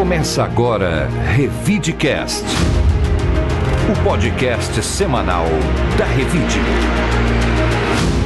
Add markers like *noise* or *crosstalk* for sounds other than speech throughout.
Começa agora Revidecast, o podcast semanal da Revide.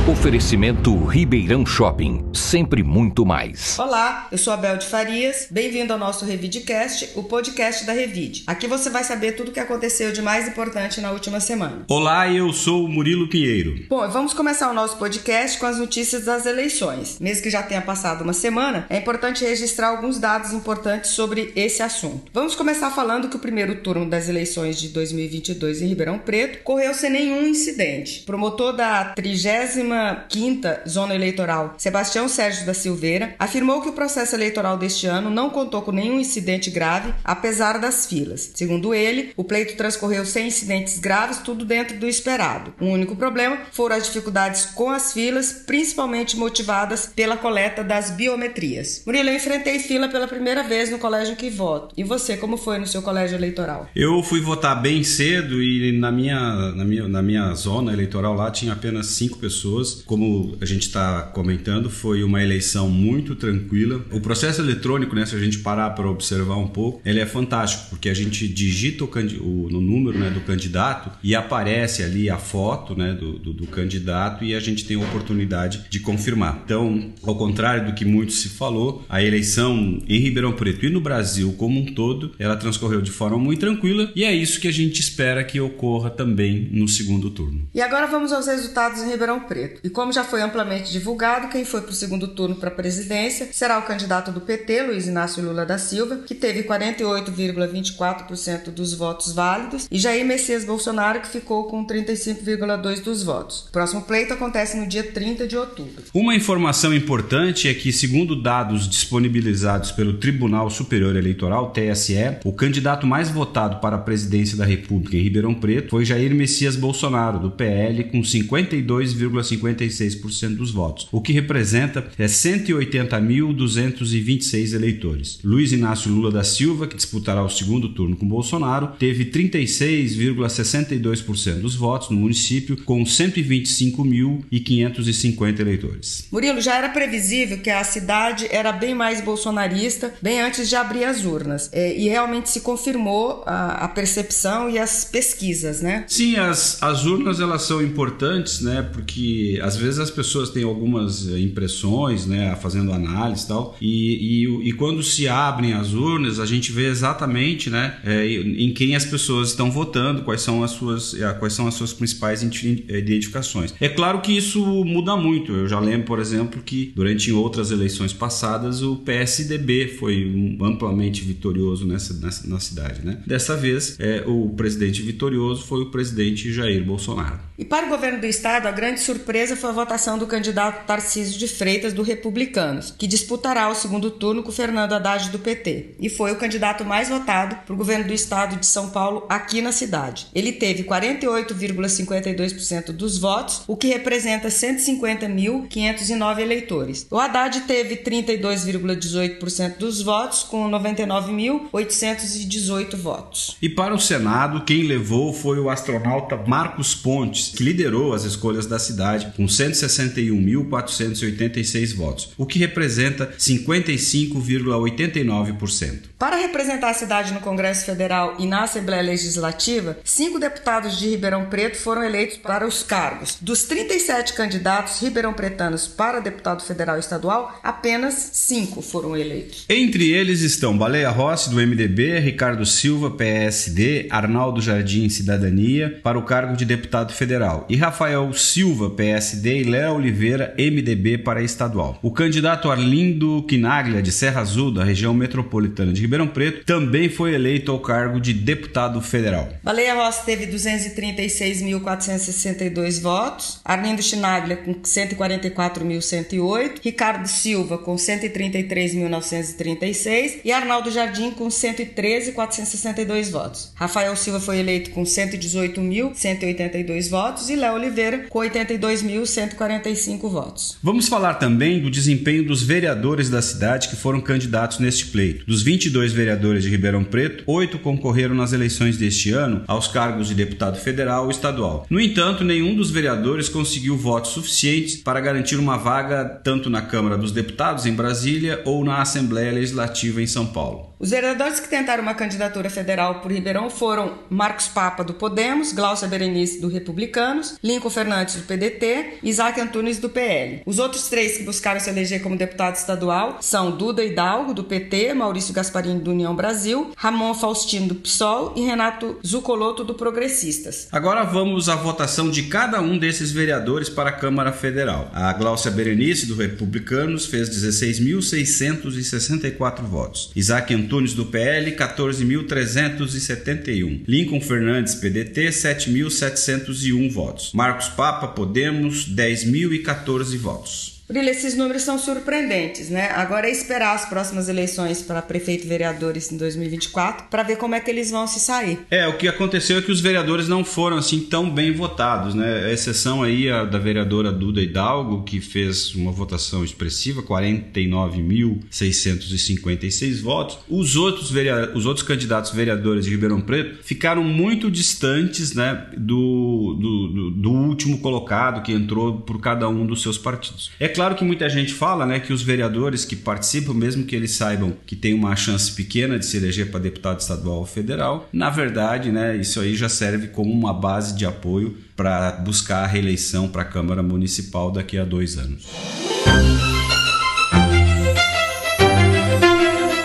Oferecimento Ribeirão Shopping, sempre muito mais. Olá, eu sou a Bel de Farias, bem-vindo ao nosso Revidecast, o podcast da Revide. Aqui você vai saber tudo o que aconteceu de mais importante na última semana. Olá, eu sou o Murilo Pinheiro. Bom, vamos começar o nosso podcast com as notícias das eleições. Mesmo que já tenha passado uma semana, é importante registrar alguns dados importantes sobre esse assunto. Vamos começar falando que o primeiro turno das eleições de 2022 em Ribeirão Preto correu sem nenhum incidente. Promotor da 30 quinta zona eleitoral, Sebastião Sérgio da Silveira, afirmou que o processo eleitoral deste ano não contou com nenhum incidente grave, apesar das filas. Segundo ele, o pleito transcorreu sem incidentes graves, tudo dentro do esperado. O único problema foram as dificuldades com as filas, principalmente motivadas pela coleta das biometrias. Murilo, eu enfrentei fila pela primeira vez no colégio que voto. E você, como foi no seu colégio eleitoral? Eu fui votar bem cedo e na minha, na minha, na minha zona eleitoral lá tinha apenas cinco pessoas pessoas. Como a gente está comentando, foi uma eleição muito tranquila. O processo eletrônico, né, se a gente parar para observar um pouco, ele é fantástico, porque a gente digita o, o no número né, do candidato e aparece ali a foto né, do, do, do candidato e a gente tem a oportunidade de confirmar. Então, ao contrário do que muito se falou, a eleição em Ribeirão Preto e no Brasil como um todo, ela transcorreu de forma muito tranquila e é isso que a gente espera que ocorra também no segundo turno. E agora vamos aos resultados em Ribeirão Preto. E como já foi amplamente divulgado, quem foi para o segundo turno para a presidência será o candidato do PT, Luiz Inácio Lula da Silva, que teve 48,24% dos votos válidos, e Jair Messias Bolsonaro, que ficou com 35,2% dos votos. O próximo pleito acontece no dia 30 de outubro. Uma informação importante é que, segundo dados disponibilizados pelo Tribunal Superior Eleitoral, TSE, o candidato mais votado para a presidência da República em Ribeirão Preto foi Jair Messias Bolsonaro, do PL, com 52,5 56% dos votos, o que representa é 180.226 eleitores. Luiz Inácio Lula da Silva, que disputará o segundo turno com Bolsonaro, teve 36,62% dos votos no município, com 125.550 eleitores. Murilo, já era previsível que a cidade era bem mais bolsonarista bem antes de abrir as urnas. É, e realmente se confirmou a, a, percepção e as pesquisas, né? Sim, as, as urnas elas são importantes, né? Porque às vezes as pessoas têm algumas eh, impressões, né, fazendo análise e tal, e, e, e quando se abrem as urnas, a gente vê exatamente, né, é, em quem as pessoas estão votando, quais são as suas, eh, quais são as suas principais identificações. É claro que isso muda muito. Eu já lembro, por exemplo, que durante outras eleições passadas o PSDB foi amplamente vitorioso nessa, nessa na cidade, né? Dessa vez, é, o presidente vitorioso foi o presidente Jair Bolsonaro. E para o governo do estado, a grande surpresa surpresa foi a votação do candidato Tarcísio de Freitas, do Republicanos, que disputará o segundo turno com Fernando Haddad, do PT, e foi o candidato mais votado para o governo do estado de São Paulo aqui na cidade. Ele teve 48,52% dos votos, o que representa 150.509 eleitores. O Haddad teve 32,18% dos votos, com 99.818 votos. E para o Senado, quem levou foi o astronauta Marcos Pontes, que liderou as escolhas da cidade com 161.486 votos, o que representa 55,89%. Para representar a cidade no Congresso Federal e na Assembleia Legislativa, cinco deputados de Ribeirão Preto foram eleitos para os cargos. Dos 37 candidatos ribeirão-pretanos para deputado federal e estadual, apenas cinco foram eleitos. Entre eles estão Baleia Rossi, do MDB, Ricardo Silva, PSD, Arnaldo Jardim, Cidadania, para o cargo de deputado federal, e Rafael Silva, PSD e Léo Oliveira, MDB, para estadual. O candidato Arlindo Quinaglia, de Serra Azul, da região metropolitana de Ribeirão Preto, também foi eleito ao cargo de deputado federal. Baleia Rossi teve 236.462 votos, Arlindo Quinaglia com 144.108, Ricardo Silva com 133.936 e Arnaldo Jardim com 113.462 votos. Rafael Silva foi eleito com 118.182 votos e Léo Oliveira com 82 2.145 votos. Vamos falar também do desempenho dos vereadores da cidade que foram candidatos neste pleito. Dos 22 22 vereadores de Ribeirão Preto, oito concorreram nas eleições deste ano aos cargos de deputado federal ou estadual. No entanto, nenhum dos vereadores conseguiu votos suficientes para garantir uma vaga tanto na Câmara dos Deputados em Brasília ou na Assembleia Legislativa em São Paulo. Os vereadores que tentaram uma candidatura federal por Ribeirão foram Marcos Papa, do Podemos, Glaucia Berenice, do Republicanos, Lincoln Fernandes, do PDT e Isaac Antunes, do PL. Os outros três que buscaram se eleger como deputado estadual são Duda Hidalgo, do PT, Maurício Do União Brasil, Ramon Faustino, do PSOL e Renato Zucoloto, do Progressistas. Agora vamos à votação de cada um desses vereadores para a Câmara Federal. A Glaucia Berenice, do Republicanos, fez 16.664 votos. Isaac Antunes do PL, 14.371. Lincoln Fernandes, PDT, 7.701 votos. Marcos Papa, Podemos, 10.014 votos. Brilha, esses números são surpreendentes, né? Agora é esperar as próximas eleições para prefeito e vereadores em 2024 para ver como é que eles vão se sair. É, o que aconteceu é que os vereadores não foram assim tão bem votados, né? A exceção aí a da vereadora Duda Hidalgo, que fez uma votação expressiva, 49.656 votos. Os outros, os outros candidatos vereadores de Ribeirão Preto ficaram muito distantes, né, do, do, do, do último colocado que entrou por cada um dos seus partidos. É claro que muita gente fala né, que os vereadores que participam, mesmo que eles saibam que tem uma chance pequena de se eleger para deputado estadual ou federal, na verdade, né, isso aí já serve como uma base de apoio para buscar a reeleição para a Câmara Municipal daqui a dois anos.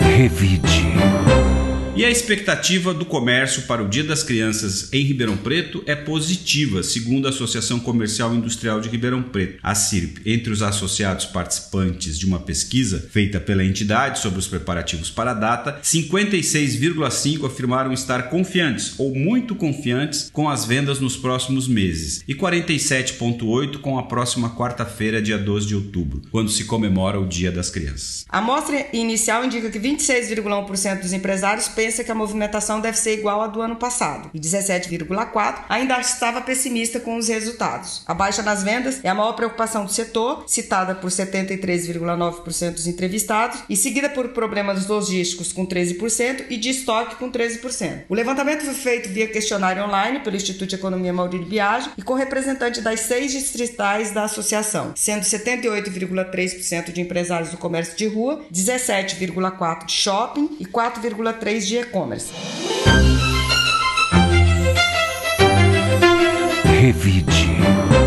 Revide. E a expectativa do comércio para o Dia das Crianças em Ribeirão Preto é positiva, segundo a Associação Comercial e Industrial de Ribeirão Preto, a CIRP. Entre os associados participantes de uma pesquisa feita pela entidade sobre os preparativos para a data, 56,5% afirmaram estar confiantes ou muito confiantes com as vendas nos próximos meses e 47,8% com a próxima quarta-feira, dia 12 de outubro, quando se comemora o Dia das Crianças. A amostra inicial indica que 26,1% dos empresários pensam pensa que a movimentação deve ser igual à do ano passado, e 17,4% ainda estava pessimista com os resultados. A baixa nas vendas é a maior preocupação do setor, citada por 73,9% dos entrevistados, e seguida por problemas logísticos com 13% e de estoque com 13%. O levantamento foi feito via questionário online pelo Instituto de Economia Maurílio Biagio e com representantes das seis distritais da associação, sendo 78,3% de empresários do comércio de rua, 17,4% de shopping e 4,3% de e-commerce. Revide.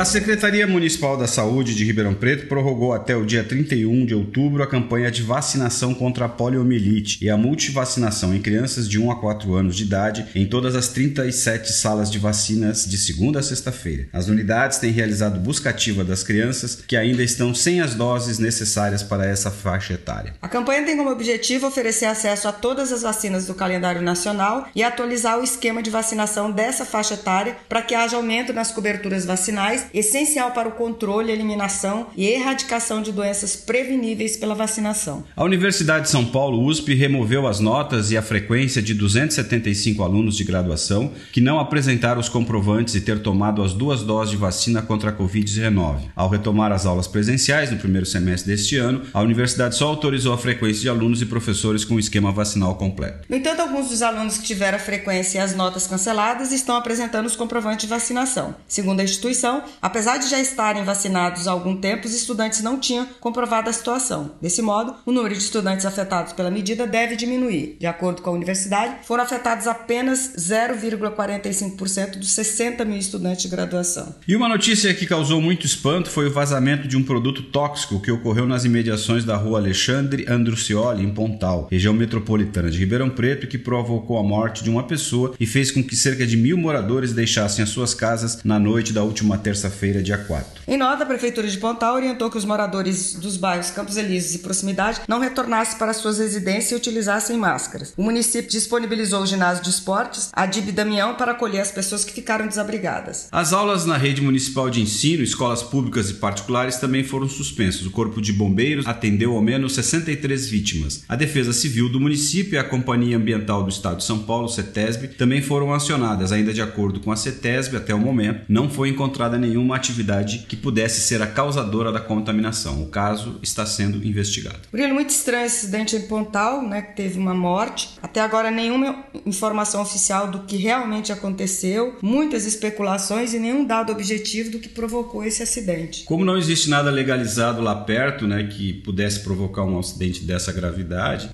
A Secretaria Municipal da Saúde de Ribeirão Preto prorrogou até o dia 31 de outubro a campanha de vacinação contra a poliomielite e a multivacinação em crianças de 1 a 4 anos de idade em todas as 37 salas de vacinas de segunda a sexta-feira. As unidades têm realizado busca ativa das crianças que ainda estão sem as doses necessárias para essa faixa etária. A campanha tem como objetivo oferecer acesso a todas as vacinas do calendário nacional e atualizar o esquema de vacinação dessa faixa etária para que haja aumento nas coberturas vacinais essencial para o controle, eliminação e erradicação de doenças preveníveis pela vacinação. A Universidade de São Paulo, USP, removeu as notas e a frequência de 275 alunos de graduação que não apresentaram os comprovantes de ter tomado as duas doses de vacina contra a Covid-19. Ao retomar as aulas presenciais no primeiro semestre deste ano, a universidade só autorizou a frequência de alunos e professores com o esquema vacinal completo. No entanto, alguns dos alunos que tiveram a frequência e as notas canceladas estão apresentando os comprovantes de vacinação. Segundo a instituição, Apesar de já estarem vacinados há algum tempo, os estudantes não tinham comprovado a situação. Desse modo, o número de estudantes afetados pela medida deve diminuir. De acordo com a universidade, foram afetados apenas 0,45% dos 60 mil estudantes de graduação. E uma notícia que causou muito espanto foi o vazamento de um produto tóxico que ocorreu nas imediações da rua Alexandre Andrucioli, em Pontal, região metropolitana de Ribeirão Preto, que provocou a morte de uma pessoa e fez com que cerca de mil moradores deixassem as suas casas na noite da última terça terça-feira, dia 4. Em nota, a Prefeitura de Pontal orientou que os moradores dos bairros Campos Elíseos e proximidade não retornassem para suas residências e utilizassem máscaras. O município disponibilizou o ginásio de esportes, a DIB Damião, para acolher as pessoas que ficaram desabrigadas. As aulas na rede municipal de ensino, escolas públicas e particulares também foram suspensas. O Corpo de Bombeiros atendeu ao menos 63 vítimas. A Defesa Civil do município e a Companhia Ambiental do Estado de São Paulo, CETESB, também foram acionadas. Ainda de acordo com a CETESB, até o momento, não foi encontrada nenhuma nenhuma atividade que pudesse ser a causadora da contaminação. O caso está sendo investigado. Murilo, muito estranho esse acidente em Pontal, né, que teve uma morte. Até agora nenhuma informação oficial do que realmente aconteceu, muitas especulações e nenhum dado objetivo do que provocou esse acidente. Como não existe nada legalizado lá perto, né, que pudesse provocar um acidente dessa gravidade,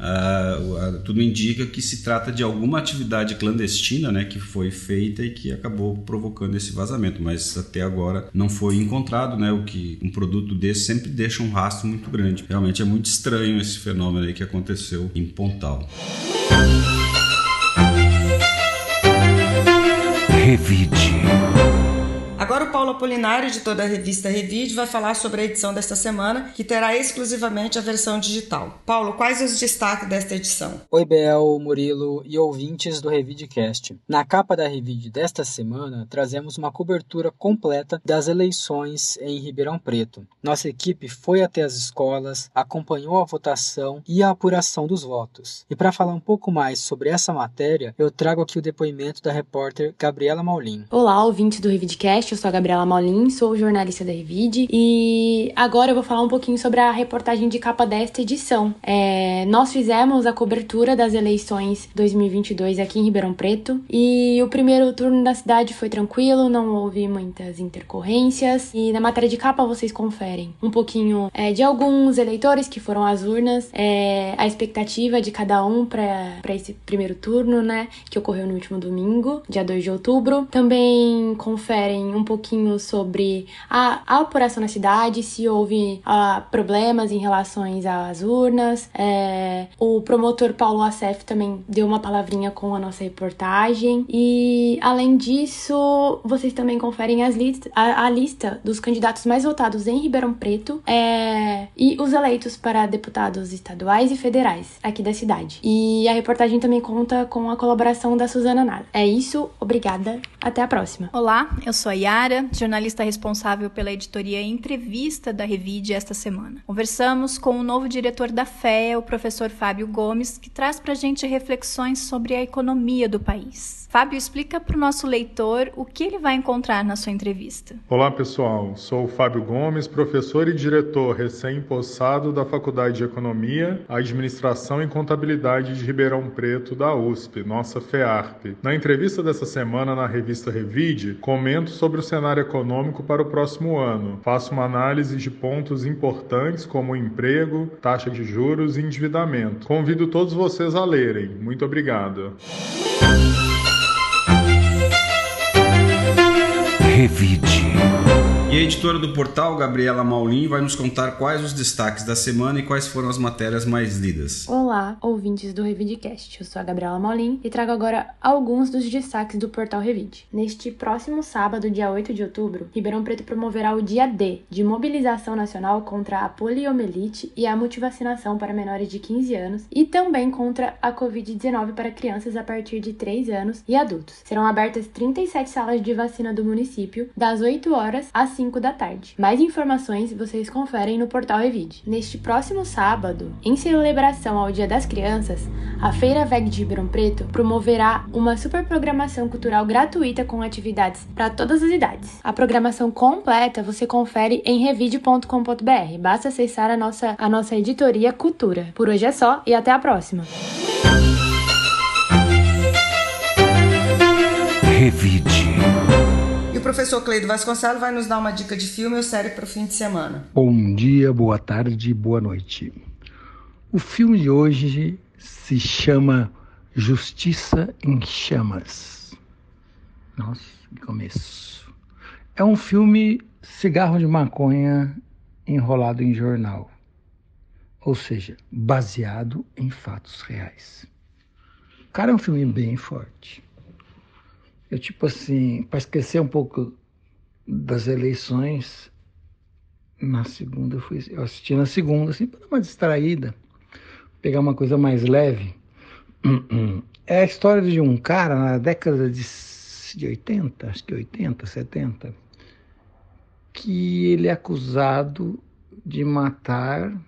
tudo indica que se trata de alguma atividade clandestina, né, que foi feita e que acabou provocando esse vazamento, mas até agora não foi encontrado, né, o que um produto desse sempre deixa um rastro muito grande. Realmente é muito estranho esse fenômeno aí que aconteceu em Pontal. Revide. Paulo Apolinário, editor da revista Revide, vai falar sobre a edição desta semana, que terá exclusivamente a versão digital. Paulo, quais os destaques desta edição? Oi, Bel, Murilo e ouvintes do Revidecast. Na capa da Revide desta semana, trazemos uma cobertura completa das eleições em Ribeirão Preto. Nossa equipe foi até as escolas, acompanhou a votação e a apuração dos votos. E para falar um pouco mais sobre essa matéria, eu trago aqui o depoimento da repórter Gabriela Maulin. Olá, ouvintes do Revidecast, eu sou a Gabriela Maulin, sou jornalista da Revide e agora eu vou falar um pouquinho sobre a reportagem de capa desta edição. É, nós fizemos a cobertura das eleições 2022 aqui em Ribeirão Preto e o primeiro turno da cidade foi tranquilo, não houve muitas intercorrências e na matéria de capa vocês conferem um pouquinho é, de alguns eleitores que foram às urnas, é, a expectativa de cada um para esse primeiro turno, né, que ocorreu no último domingo, dia 2 de outubro. Também conferem um pouquinho sobre a, a apuração na cidade, se houve uh, problemas em relação às urnas. É, o promotor Paulo Acef também deu uma palavrinha com a nossa reportagem. E, além disso, vocês também conferem as a, a lista dos candidatos mais votados em Ribeirão Preto é, e os eleitos para deputados estaduais e federais aqui da cidade. E a reportagem também conta com a colaboração da Suzana Nada. É isso, obrigada, até a próxima. Olá, eu sou a Yara, jornalista responsável pela editoria Entrevista da Revide esta semana. Conversamos com o novo diretor da FEA, o professor Fábio Gomes, que traz para a gente reflexões sobre a economia do país. Fábio, explica para o nosso leitor o que ele vai encontrar na sua entrevista. Olá, pessoal. Sou o Fábio Gomes, professor e diretor recém-possado da Faculdade de Economia, Administração e Contabilidade de Ribeirão Preto da USP, nossa FEARP. Na entrevista dessa semana na revista Revide, comento sobre o cenário econômico para o próximo ano. Faço uma análise de pontos importantes como emprego, taxa de juros e endividamento. Convido todos vocês a lerem. Muito obrigado. Revide. E a editora do portal, Gabriela Maulin, vai nos contar quais os destaques da semana e quais foram as matérias mais lidas. Olá, ouvintes do Revidecast. Eu sou a Gabriela Maulin e trago agora alguns dos destaques do portal Revide. Neste próximo sábado, dia 8 de outubro, Ribeirão Preto promoverá o Dia D de mobilização nacional contra a poliomielite e a multivacinação para menores de 15 anos e também contra a Covid-19 para crianças a partir de 3 anos e adultos. Serão abertas 37 salas de vacina do município, das 8 horas às 5 da tarde. Mais informações vocês conferem no portal Revide. Neste próximo sábado, em celebração ao Dia das Crianças, a Feira VEG de Ribeirão Preto promoverá uma super programação cultural gratuita com atividades para todas as idades. A programação completa você confere em revide.com.br. Basta acessar a nossa, a nossa editoria Cultura. Por hoje é só e até a próxima. Revide. E o professor Cleido Vasconcelos vai nos dar uma dica de filme ou série para o fim de semana. Bom dia, boa tarde, boa noite. O filme de hoje se chama Justiça em Chamas. Nossa, que começo. É um filme cigarro de maconha enrolado em jornal. Ou seja, baseado em fatos reais. Cara, é um filme bem forte. Eu, tipo assim, para esquecer um pouco das eleições, na segunda eu fui. Eu assisti na segunda, assim, para dar uma distraída, pegar uma coisa mais leve. *clears throat* É a história de um cara na década de, de 80, acho que 80, 70, que ele é acusado de matar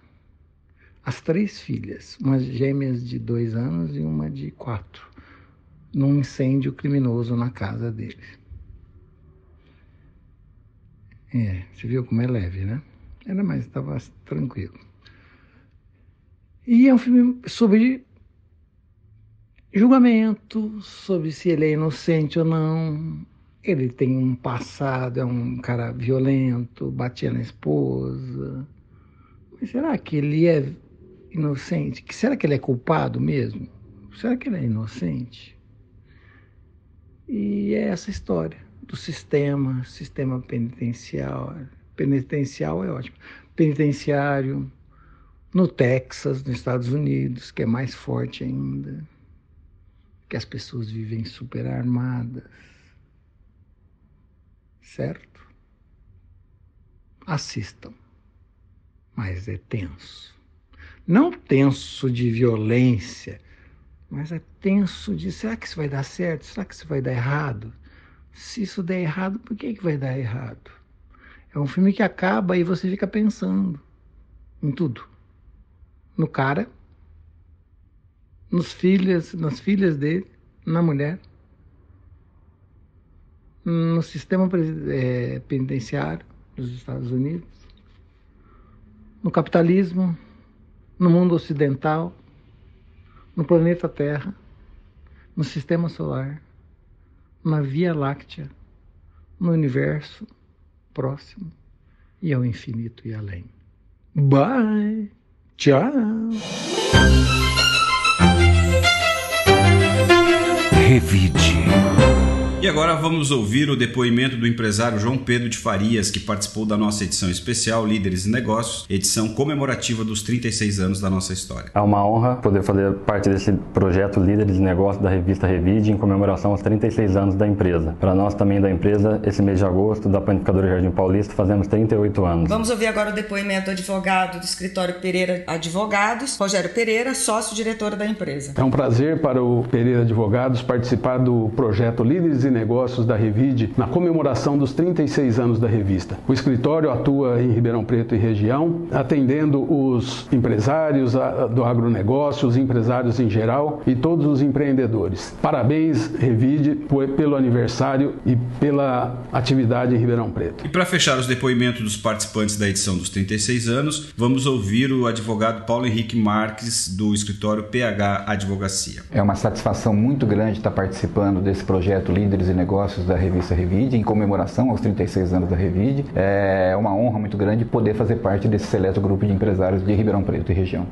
as três filhas, umas gêmeas de dois anos e uma de quatro num incêndio criminoso na casa dele. É, você viu como é leve, né? Era mais, estava tranquilo. E é um filme sobre julgamento, sobre se ele é inocente ou não. Ele tem um passado, é um cara violento, batia na esposa. Mas será que ele é inocente? Será que ele é culpado mesmo? Será que ele é inocente? E é essa história do sistema, sistema penitencial. Penitencial é ótimo. Penitenciário no Texas, nos Estados Unidos, que é mais forte ainda, que as pessoas vivem super armadas. Certo? Assistam. Mas é tenso. Não tenso de violência, mas é tenso de será que isso vai dar certo? Será que isso vai dar errado? Se isso der errado, por que, que vai dar errado? É um filme que acaba e você fica pensando em tudo. No cara, nos filhas, nas filhas dele, na mulher, no sistema é, penitenciário dos Estados Unidos, no capitalismo, no mundo ocidental, no planeta Terra, no sistema solar, na Via Láctea, no universo próximo e ao infinito e além. Bye! Tchau! Revide. E agora vamos ouvir o depoimento do empresário João Pedro de Farias, que participou da nossa edição especial Líderes e Negócios, edição comemorativa dos 36 anos da nossa história. É uma honra poder fazer parte desse projeto Líderes e Negócios da revista Revide em comemoração aos 36 anos da empresa. Para nós também da empresa, esse mês de agosto, da Panificadora Jardim Paulista, fazemos 38 anos. Vamos ouvir agora o depoimento do advogado do escritório Pereira Advogados, Rogério Pereira, sócio-diretor da empresa. É um prazer para o Pereira Advogados participar do projeto Líderes e Negócios da Revide na comemoração dos 36 anos da revista. O escritório atua em Ribeirão Preto e região, atendendo os empresários do agronegócio, os empresários em geral e todos os empreendedores. Parabéns, Revide, pelo aniversário e pela atividade em Ribeirão Preto. E para fechar os depoimentos dos participantes da edição dos 36 anos, vamos ouvir o advogado Paulo Henrique Marques, do escritório PH Advocacia. É uma satisfação muito grande estar participando desse projeto Líder Líderes e Negócios da revista Revide, em comemoração aos 36 anos da Revide. É uma honra muito grande poder fazer parte desse seleto grupo de empresários de Ribeirão Preto e região.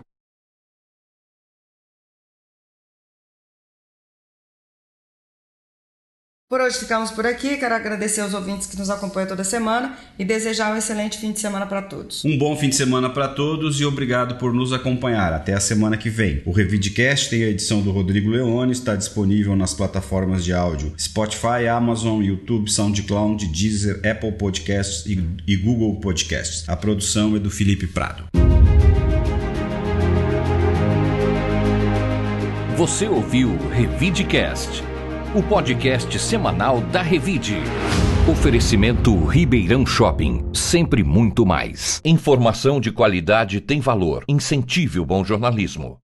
Por hoje ficamos por aqui. Quero agradecer aos ouvintes que nos acompanham toda semana e desejar um excelente fim de semana para todos. Um bom fim de semana para todos e obrigado por nos acompanhar. Até a semana que vem. O Revidcast tem a edição do Rodrigo Leone, está disponível nas plataformas de áudio Spotify, Amazon, YouTube, SoundCloud, Deezer, Apple Podcasts e, e Google Podcasts. A produção é do Felipe Prado. Você ouviu o Revidcast o podcast semanal da Revide. Oferecimento Ribeirão Shopping, sempre muito mais. Informação de qualidade tem valor. Incentive o bom jornalismo.